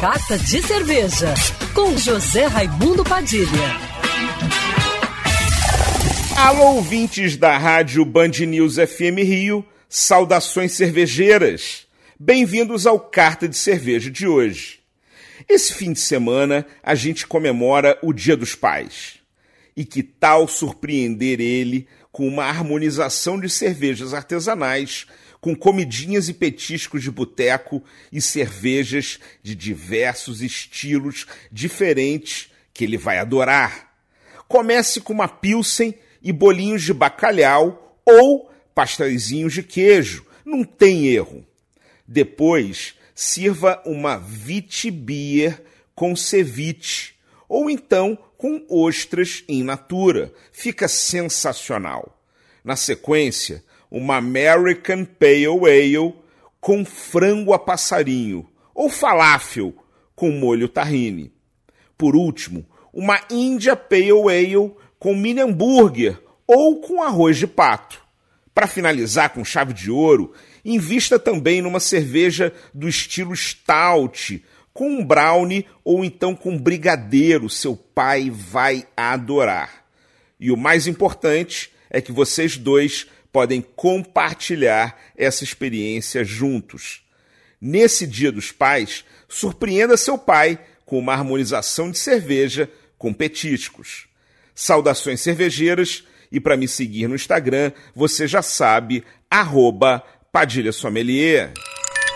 Carta de Cerveja, com José Raimundo Padilha. Alô, ouvintes da rádio Band News FM Rio, saudações cervejeiras. Bem-vindos ao Carta de Cerveja de hoje. Esse fim de semana a gente comemora o Dia dos Pais. E que tal surpreender ele com uma harmonização de cervejas artesanais com comidinhas e petiscos de boteco e cervejas de diversos estilos diferentes que ele vai adorar. Comece com uma pilsen e bolinhos de bacalhau ou pastéisinhos de queijo, não tem erro. Depois, sirva uma Vitibia com ceviche ou então com ostras in natura. Fica sensacional. Na sequência, uma American Pale Ale com frango a passarinho ou falafel com molho tahine. Por último, uma India Pale Ale com mini hambúrguer ou com arroz de pato. Para finalizar com chave de ouro, invista também numa cerveja do estilo stout, com um brownie ou então com brigadeiro, seu pai vai adorar. E o mais importante é que vocês dois podem compartilhar essa experiência juntos. Nesse Dia dos Pais, surpreenda seu pai com uma harmonização de cerveja com petiscos. Saudações cervejeiras e para me seguir no Instagram, você já sabe, Padilha Sommelier.